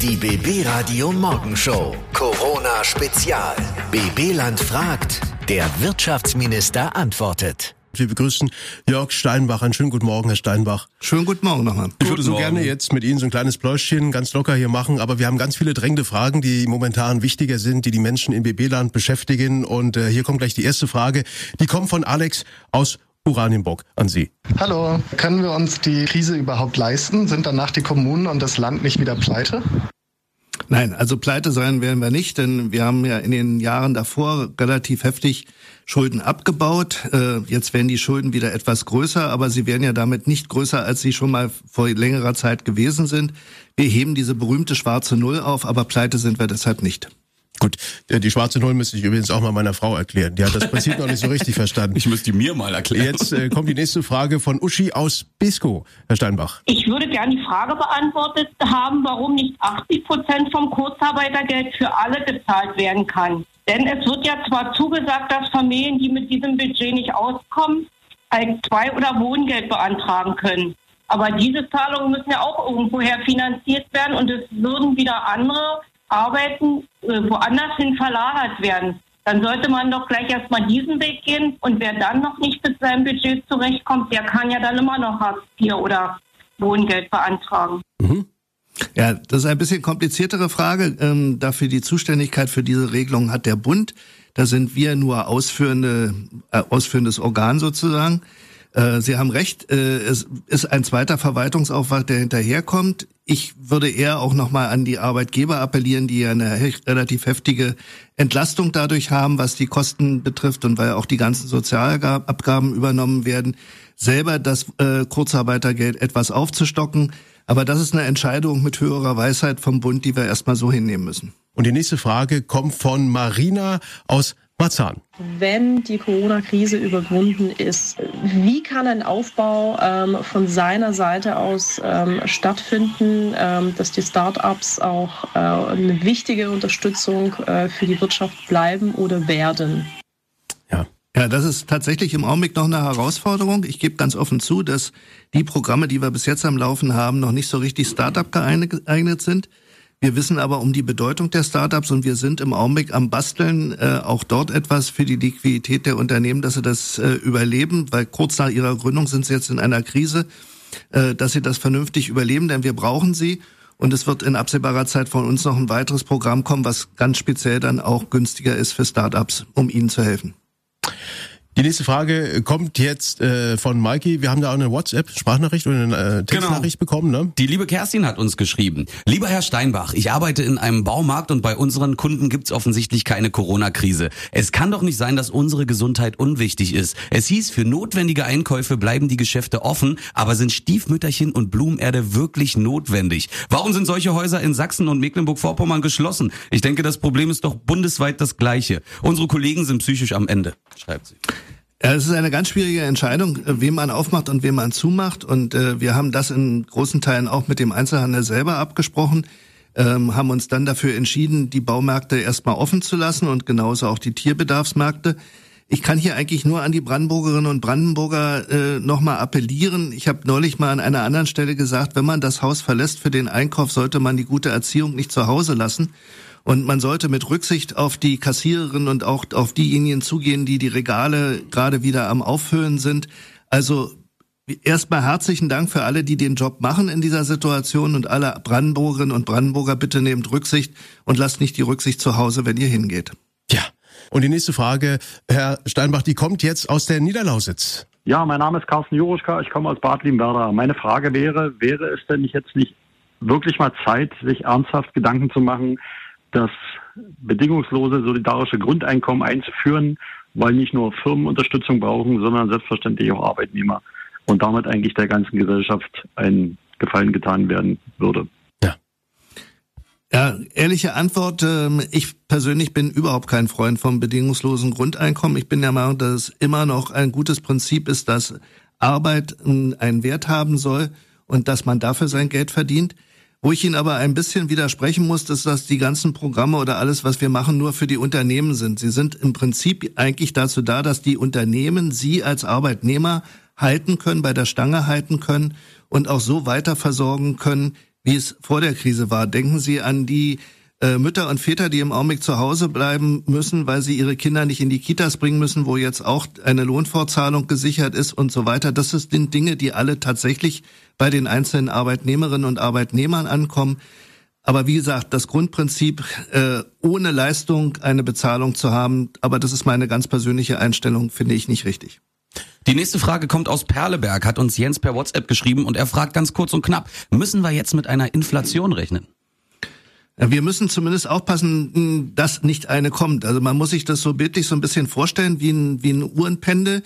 Die BB Radio Morgenshow. Corona Spezial. BB Land fragt. Der Wirtschaftsminister antwortet. Wir begrüßen Jörg Steinbach. Einen schönen guten Morgen, Herr Steinbach. Schönen guten Morgen nochmal. Ich würde so gerne jetzt mit Ihnen so ein kleines Pläuschchen ganz locker hier machen, aber wir haben ganz viele drängende Fragen, die momentan wichtiger sind, die die Menschen in BB-Land beschäftigen. Und äh, hier kommt gleich die erste Frage. Die kommt von Alex aus Oranienburg an Sie. Hallo, können wir uns die Krise überhaupt leisten? Sind danach die Kommunen und das Land nicht wieder pleite? Nein, also pleite sein werden wir nicht, denn wir haben ja in den Jahren davor relativ heftig Schulden abgebaut. Äh, jetzt werden die Schulden wieder etwas größer, aber sie werden ja damit nicht größer, als sie schon mal vor längerer Zeit gewesen sind. Wir heben diese berühmte schwarze Null auf, aber pleite sind wir deshalb nicht. Gut, die schwarze Null müsste ich übrigens auch mal meiner Frau erklären. Die hat das Prinzip noch nicht so richtig verstanden. Ich müsste die mir mal erklären. Jetzt äh, kommt die nächste Frage von Uschi aus Bisco, Herr Steinbach. Ich würde gerne die Frage beantwortet haben, warum nicht 80 Prozent vom Kurzarbeitergeld für alle gezahlt werden kann. Denn es wird ja zwar zugesagt, dass Familien, die mit diesem Budget nicht auskommen, ein Zwei- oder Wohngeld beantragen können. Aber diese Zahlungen müssen ja auch irgendwoher finanziert werden und es würden wieder andere Arbeiten äh, woanders hin verlagert werden. Dann sollte man doch gleich erstmal diesen Weg gehen und wer dann noch nicht mit seinem Budget zurechtkommt, der kann ja dann immer noch Hartz IV oder Wohngeld beantragen. Mhm. Ja, das ist ein bisschen kompliziertere Frage. Ähm, dafür die Zuständigkeit für diese Regelung hat der Bund. Da sind wir nur ausführende, äh, ausführendes Organ sozusagen. Äh, Sie haben recht, äh, es ist ein zweiter Verwaltungsaufwand, der hinterherkommt. Ich würde eher auch nochmal an die Arbeitgeber appellieren, die ja eine relativ heftige Entlastung dadurch haben, was die Kosten betrifft und weil auch die ganzen Sozialabgaben übernommen werden, selber das äh, Kurzarbeitergeld etwas aufzustocken. Aber das ist eine Entscheidung mit höherer Weisheit vom Bund, die wir erstmal so hinnehmen müssen. Und die nächste Frage kommt von Marina aus Marzahn. Wenn die Corona-Krise überwunden ist, wie kann ein Aufbau ähm, von seiner Seite aus ähm, stattfinden, ähm, dass die Start-ups auch äh, eine wichtige Unterstützung äh, für die Wirtschaft bleiben oder werden? Ja, das ist tatsächlich im Augenblick noch eine Herausforderung. Ich gebe ganz offen zu, dass die Programme, die wir bis jetzt am Laufen haben, noch nicht so richtig Startup geeignet sind. Wir wissen aber um die Bedeutung der Startups und wir sind im Augenblick am Basteln äh, auch dort etwas für die Liquidität der Unternehmen, dass sie das äh, überleben, weil kurz nach ihrer Gründung sind sie jetzt in einer Krise, äh, dass sie das vernünftig überleben, denn wir brauchen sie. Und es wird in absehbarer Zeit von uns noch ein weiteres Programm kommen, was ganz speziell dann auch günstiger ist für Startups, um ihnen zu helfen. Die nächste Frage kommt jetzt äh, von Mikey. Wir haben da auch eine WhatsApp-Sprachnachricht oder eine äh, Textnachricht genau. bekommen, ne? Die liebe Kerstin hat uns geschrieben. Lieber Herr Steinbach, ich arbeite in einem Baumarkt und bei unseren Kunden gibt's offensichtlich keine Corona-Krise. Es kann doch nicht sein, dass unsere Gesundheit unwichtig ist. Es hieß, für notwendige Einkäufe bleiben die Geschäfte offen, aber sind Stiefmütterchen und Blumenerde wirklich notwendig? Warum sind solche Häuser in Sachsen und Mecklenburg-Vorpommern geschlossen? Ich denke, das Problem ist doch bundesweit das gleiche. Unsere Kollegen sind psychisch am Ende, schreibt sie. Ja, es ist eine ganz schwierige Entscheidung, äh, wem man aufmacht und wem man zumacht. Und äh, wir haben das in großen Teilen auch mit dem Einzelhandel selber abgesprochen, ähm, haben uns dann dafür entschieden, die Baumärkte erstmal offen zu lassen und genauso auch die Tierbedarfsmärkte. Ich kann hier eigentlich nur an die Brandenburgerinnen und Brandenburger äh, nochmal appellieren. Ich habe neulich mal an einer anderen Stelle gesagt, wenn man das Haus verlässt für den Einkauf, sollte man die gute Erziehung nicht zu Hause lassen. Und man sollte mit Rücksicht auf die Kassiererinnen und auch auf diejenigen zugehen, die die Regale gerade wieder am Auffüllen sind. Also erstmal herzlichen Dank für alle, die den Job machen in dieser Situation und alle Brandenburgerinnen und Brandenburger bitte nehmt Rücksicht und lasst nicht die Rücksicht zu Hause, wenn ihr hingeht. Ja. Und die nächste Frage, Herr Steinbach, die kommt jetzt aus der Niederlausitz. Ja, mein Name ist Carsten Juruschka, ich komme aus Bad Limwerder. Meine Frage wäre, wäre es denn jetzt nicht wirklich mal Zeit, sich ernsthaft Gedanken zu machen, das bedingungslose solidarische Grundeinkommen einzuführen, weil nicht nur Firmen Unterstützung brauchen, sondern selbstverständlich auch Arbeitnehmer und damit eigentlich der ganzen Gesellschaft ein Gefallen getan werden würde. Ja. Ehrliche Antwort. Ähm, ich persönlich bin überhaupt kein Freund vom bedingungslosen Grundeinkommen. Ich bin der Meinung, dass es immer noch ein gutes Prinzip ist, dass Arbeit einen Wert haben soll und dass man dafür sein Geld verdient. Wo ich Ihnen aber ein bisschen widersprechen muss, ist, dass die ganzen Programme oder alles, was wir machen, nur für die Unternehmen sind. Sie sind im Prinzip eigentlich dazu da, dass die Unternehmen Sie als Arbeitnehmer halten können, bei der Stange halten können und auch so weiter versorgen können, wie es vor der Krise war. Denken Sie an die äh, Mütter und Väter, die im Augenblick zu Hause bleiben müssen, weil sie ihre Kinder nicht in die Kitas bringen müssen, wo jetzt auch eine Lohnfortzahlung gesichert ist und so weiter. Das sind Dinge, die alle tatsächlich bei den einzelnen Arbeitnehmerinnen und Arbeitnehmern ankommen. Aber wie gesagt, das Grundprinzip, äh, ohne Leistung eine Bezahlung zu haben, aber das ist meine ganz persönliche Einstellung, finde ich nicht richtig. Die nächste Frage kommt aus Perleberg, hat uns Jens per WhatsApp geschrieben und er fragt ganz kurz und knapp, müssen wir jetzt mit einer Inflation rechnen? Wir müssen zumindest aufpassen, dass nicht eine kommt. Also man muss sich das so bildlich so ein bisschen vorstellen wie ein, wie ein Uhrenpendel.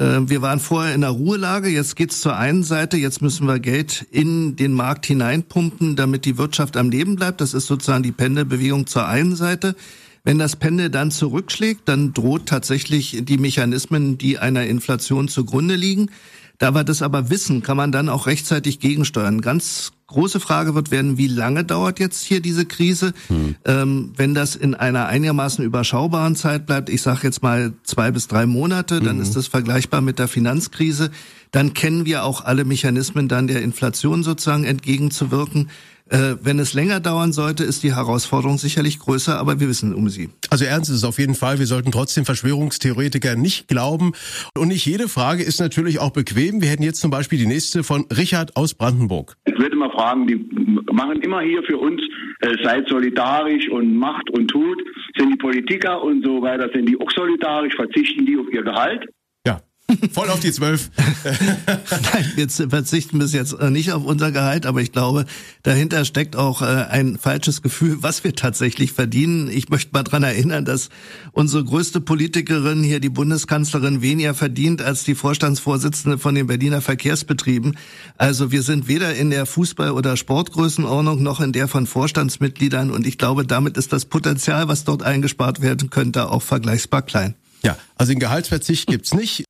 Äh, wir waren vorher in der Ruhelage, jetzt geht's zur einen Seite, jetzt müssen wir Geld in den Markt hineinpumpen, damit die Wirtschaft am Leben bleibt. Das ist sozusagen die Pendelbewegung zur einen Seite. Wenn das Pendel dann zurückschlägt, dann droht tatsächlich die Mechanismen, die einer Inflation zugrunde liegen. Da wir das aber wissen, kann man dann auch rechtzeitig gegensteuern. Ganz große Frage wird werden, wie lange dauert jetzt hier diese Krise? Hm. Ähm, wenn das in einer einigermaßen überschaubaren Zeit bleibt, ich sage jetzt mal zwei bis drei Monate, dann mhm. ist das vergleichbar mit der Finanzkrise. Dann kennen wir auch alle Mechanismen, dann der Inflation sozusagen entgegenzuwirken. Äh, wenn es länger dauern sollte, ist die Herausforderung sicherlich größer, aber wir wissen um sie. Also ernst ist es auf jeden Fall. Wir sollten trotzdem Verschwörungstheoretiker nicht glauben. Und nicht jede Frage ist natürlich auch bequem. Wir hätten jetzt zum Beispiel die nächste von Richard aus Brandenburg. Ich würde mal fragen, die machen immer hier für uns, äh, seid solidarisch und macht und tut. Sind die Politiker und so weiter, sind die auch solidarisch, verzichten die auf ihr Gehalt? Voll auf die zwölf. Nein, wir verzichten bis jetzt äh, nicht auf unser Gehalt, aber ich glaube, dahinter steckt auch äh, ein falsches Gefühl, was wir tatsächlich verdienen. Ich möchte mal dran erinnern, dass unsere größte Politikerin hier, die Bundeskanzlerin, weniger verdient als die Vorstandsvorsitzende von den Berliner Verkehrsbetrieben. Also wir sind weder in der Fußball- oder Sportgrößenordnung noch in der von Vorstandsmitgliedern und ich glaube, damit ist das Potenzial, was dort eingespart werden könnte, auch vergleichsbar klein. Ja, also den Gehaltsverzicht gibt's nicht.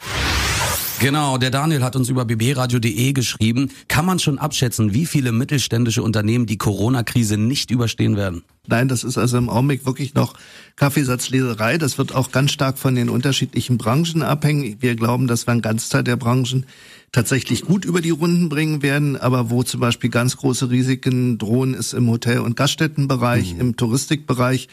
Genau, der Daniel hat uns über bbradio.de geschrieben. Kann man schon abschätzen, wie viele mittelständische Unternehmen die Corona-Krise nicht überstehen werden? Nein, das ist also im Augenblick wirklich noch Kaffeesatzleserei. Das wird auch ganz stark von den unterschiedlichen Branchen abhängen. Wir glauben, dass wir einen Ganzteil der Branchen tatsächlich gut über die Runden bringen werden. Aber wo zum Beispiel ganz große Risiken drohen, ist im Hotel- und Gaststättenbereich, mhm. im Touristikbereich.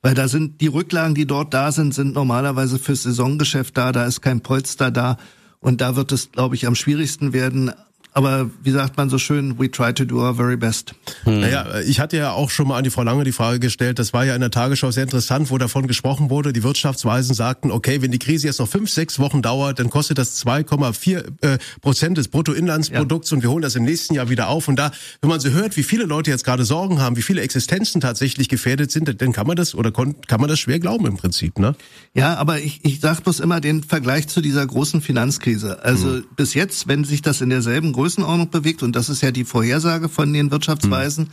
Weil da sind die Rücklagen, die dort da sind, sind normalerweise fürs Saisongeschäft da. Da ist kein Polster da. Und da wird es, glaube ich, am schwierigsten werden. Aber wie sagt man so schön, we try to do our very best. Hm. Naja, ich hatte ja auch schon mal an die Frau Lange die Frage gestellt, das war ja in der Tagesschau sehr interessant, wo davon gesprochen wurde, die Wirtschaftsweisen sagten, okay, wenn die Krise jetzt noch fünf, sechs Wochen dauert, dann kostet das 2,4 äh, Prozent des Bruttoinlandsprodukts ja. und wir holen das im nächsten Jahr wieder auf. Und da, wenn man so hört, wie viele Leute jetzt gerade Sorgen haben, wie viele Existenzen tatsächlich gefährdet sind, dann kann man das oder kann man das schwer glauben im Prinzip, ne? Ja, aber ich, ich sage bloß immer den Vergleich zu dieser großen Finanzkrise. Also hm. bis jetzt, wenn sich das in derselben Größenordnung bewegt, und das ist ja die Vorhersage von den Wirtschaftsweisen, mhm.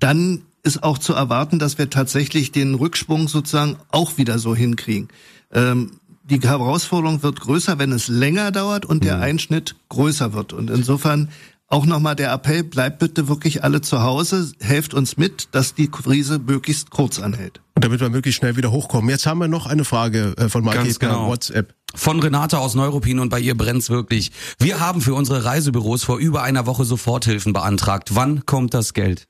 dann ist auch zu erwarten, dass wir tatsächlich den Rückschwung sozusagen auch wieder so hinkriegen. Ähm, die Herausforderung wird größer, wenn es länger dauert und der mhm. Einschnitt größer wird. Und insofern auch nochmal der Appell, bleibt bitte wirklich alle zu Hause, helft uns mit, dass die Krise möglichst kurz anhält. Und damit wir möglichst schnell wieder hochkommen. Jetzt haben wir noch eine Frage äh, von Marquez genau. WhatsApp. Von Renate aus Neuruppin und bei ihr brennt's wirklich. Wir haben für unsere Reisebüros vor über einer Woche Soforthilfen beantragt. Wann kommt das Geld?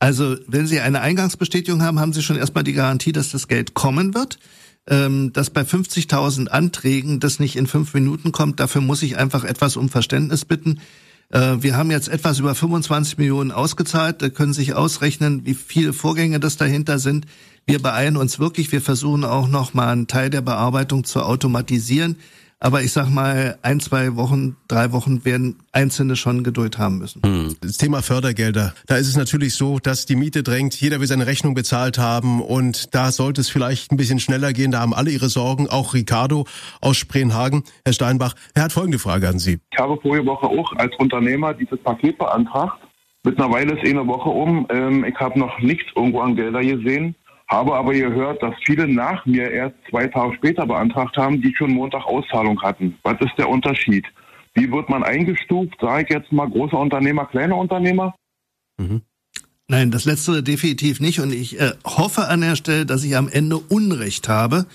Also, wenn Sie eine Eingangsbestätigung haben, haben Sie schon erstmal die Garantie, dass das Geld kommen wird. Ähm, dass bei 50.000 Anträgen das nicht in fünf Minuten kommt, dafür muss ich einfach etwas um Verständnis bitten. Äh, wir haben jetzt etwas über 25 Millionen ausgezahlt. Da können Sie sich ausrechnen, wie viele Vorgänge das dahinter sind. Wir beeilen uns wirklich. Wir versuchen auch noch mal einen Teil der Bearbeitung zu automatisieren. Aber ich sag mal, ein, zwei Wochen, drei Wochen werden Einzelne schon Geduld haben müssen. Hm. Das Thema Fördergelder. Da ist es natürlich so, dass die Miete drängt. Jeder will seine Rechnung bezahlt haben. Und da sollte es vielleicht ein bisschen schneller gehen. Da haben alle ihre Sorgen. Auch Ricardo aus Spreenhagen. Herr Steinbach, er hat folgende Frage an Sie. Ich habe vorige Woche auch als Unternehmer dieses Paket beantragt. Mittlerweile ist eh eine Woche um. Ähm, ich habe noch nichts irgendwo an Gelder gesehen. Habe aber gehört, dass viele nach mir erst zwei Tage später beantragt haben, die schon Montag Auszahlung hatten. Was ist der Unterschied? Wie wird man eingestuft? Sage ich jetzt mal großer Unternehmer, kleiner Unternehmer? Mhm. Nein, das letztere definitiv nicht. Und ich äh, hoffe an der Stelle, dass ich am Ende Unrecht habe,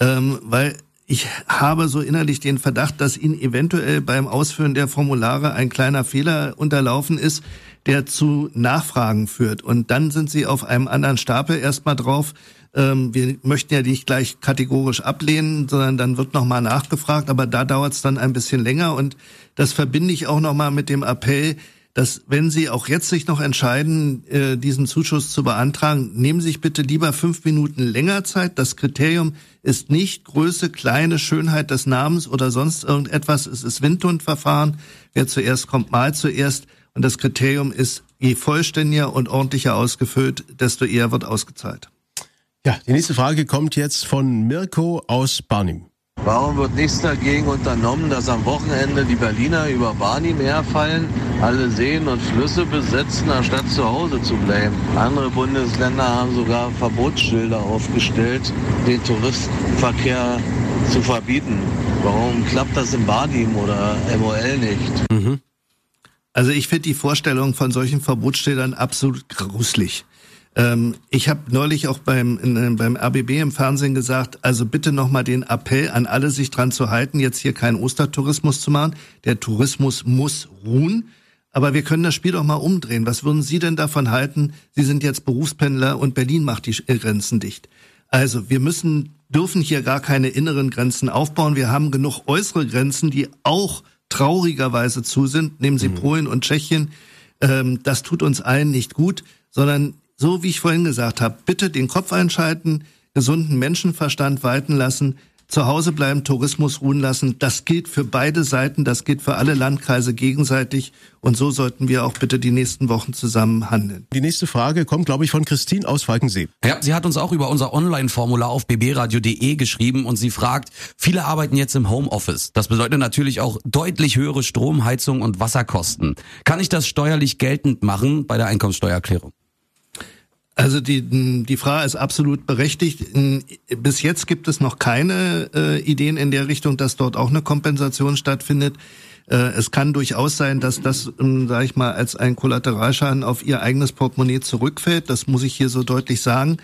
ähm, weil ich habe so innerlich den Verdacht, dass Ihnen eventuell beim Ausfüllen der Formulare ein kleiner Fehler unterlaufen ist. der zu Nachfragen führt. Und dann sind sie auf einem anderen Stapel erstmal drauf. Ähm, wir möchten ja nicht gleich kategorisch ablehnen, sondern dann wird nochmal nachgefragt, aber da dauert es dann ein bisschen länger. Und das verbinde ich auch nochmal mit dem Appell, dass wenn Sie auch jetzt sich noch entscheiden, äh, diesen Zuschuss zu beantragen, nehmen Sie sich bitte lieber fünf Minuten länger Zeit. Das Kriterium ist nicht Größe, kleine Schönheit des Namens oder sonst irgendetwas. Es ist Windhundverfahren. Wer zuerst kommt, mal zuerst. Und das Kriterium ist, je vollständiger und ordentlicher ausgefüllt, desto eher wird ausgezahlt. Ja, die nächste Frage kommt jetzt von Mirko aus Barnim. Warum wird nichts dagegen unternommen, dass am Wochenende die Berliner über Barnim herfallen, alle Seen und Flüsse besetzen, anstatt zu Hause zu bleiben? Andere Bundesländer haben sogar Verbotsschilder aufgestellt, den Touristenverkehr zu verbieten. Warum klappt das in Barnim oder MOL nicht? Mhm. Also ich finde die Vorstellung von solchen Verbotsschildern absolut gruselig. Ähm, ich habe neulich auch beim, in, beim RBB im Fernsehen gesagt, also bitte nochmal den Appell an alle, sich dran zu halten, jetzt hier keinen Ostertourismus zu machen. Der Tourismus muss ruhen. Aber wir können das Spiel doch mal umdrehen. Was würden Sie denn davon halten? Sie sind jetzt Berufspendler und Berlin macht die Grenzen dicht. Also wir müssen, dürfen hier gar keine inneren Grenzen aufbauen. Wir haben genug äußere Grenzen, die auch traurigerweise zu sind. Nehmen Sie mhm. Polen und Tschechien. Ähm, das tut uns allen nicht gut, sondern so wie ich vorhin gesagt habe, bitte den Kopf einschalten, gesunden Menschenverstand walten lassen, zu Hause bleiben, Tourismus ruhen lassen. Das gilt für beide Seiten, das gilt für alle Landkreise gegenseitig. Und so sollten wir auch bitte die nächsten Wochen zusammen handeln. Die nächste Frage kommt, glaube ich, von Christine aus Falkensee. Ja, sie hat uns auch über unser Online-Formular auf bbradio.de geschrieben und sie fragt, viele arbeiten jetzt im Homeoffice. Das bedeutet natürlich auch deutlich höhere Strom, Heizung und Wasserkosten. Kann ich das steuerlich geltend machen bei der Einkommenssteuererklärung? Also die, die Frage ist absolut berechtigt. Bis jetzt gibt es noch keine äh, Ideen in der Richtung, dass dort auch eine Kompensation stattfindet. Äh, es kann durchaus sein, dass das, ähm, sage ich mal, als ein Kollateralschaden auf ihr eigenes Portemonnaie zurückfällt. Das muss ich hier so deutlich sagen.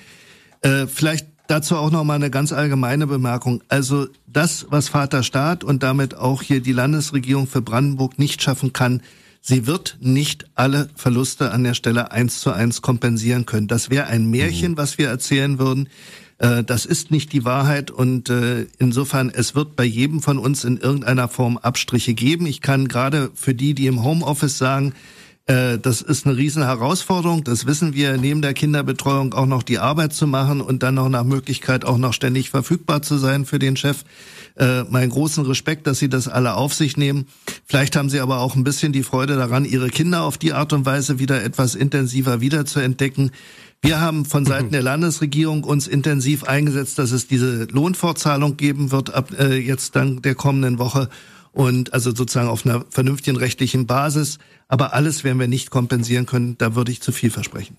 Äh, vielleicht dazu auch noch mal eine ganz allgemeine Bemerkung. Also das, was Vater Staat und damit auch hier die Landesregierung für Brandenburg nicht schaffen kann, Sie wird nicht alle Verluste an der Stelle eins zu eins kompensieren können. Das wäre ein Märchen, mhm. was wir erzählen würden. Äh, das ist nicht die Wahrheit und äh, insofern, es wird bei jedem von uns in irgendeiner Form Abstriche geben. Ich kann gerade für die, die im Homeoffice sagen, das ist eine riesen Herausforderung. Das wissen wir, neben der Kinderbetreuung auch noch die Arbeit zu machen und dann noch nach Möglichkeit auch noch ständig verfügbar zu sein für den Chef. Äh, meinen großen Respekt, dass Sie das alle auf sich nehmen. Vielleicht haben Sie aber auch ein bisschen die Freude daran, Ihre Kinder auf die Art und Weise wieder etwas intensiver wiederzuentdecken. Wir haben von Seiten der Landesregierung uns intensiv eingesetzt, dass es diese Lohnfortzahlung geben wird ab äh, jetzt dann der kommenden Woche und also sozusagen auf einer vernünftigen rechtlichen Basis. Aber alles werden wir nicht kompensieren können. Da würde ich zu viel versprechen.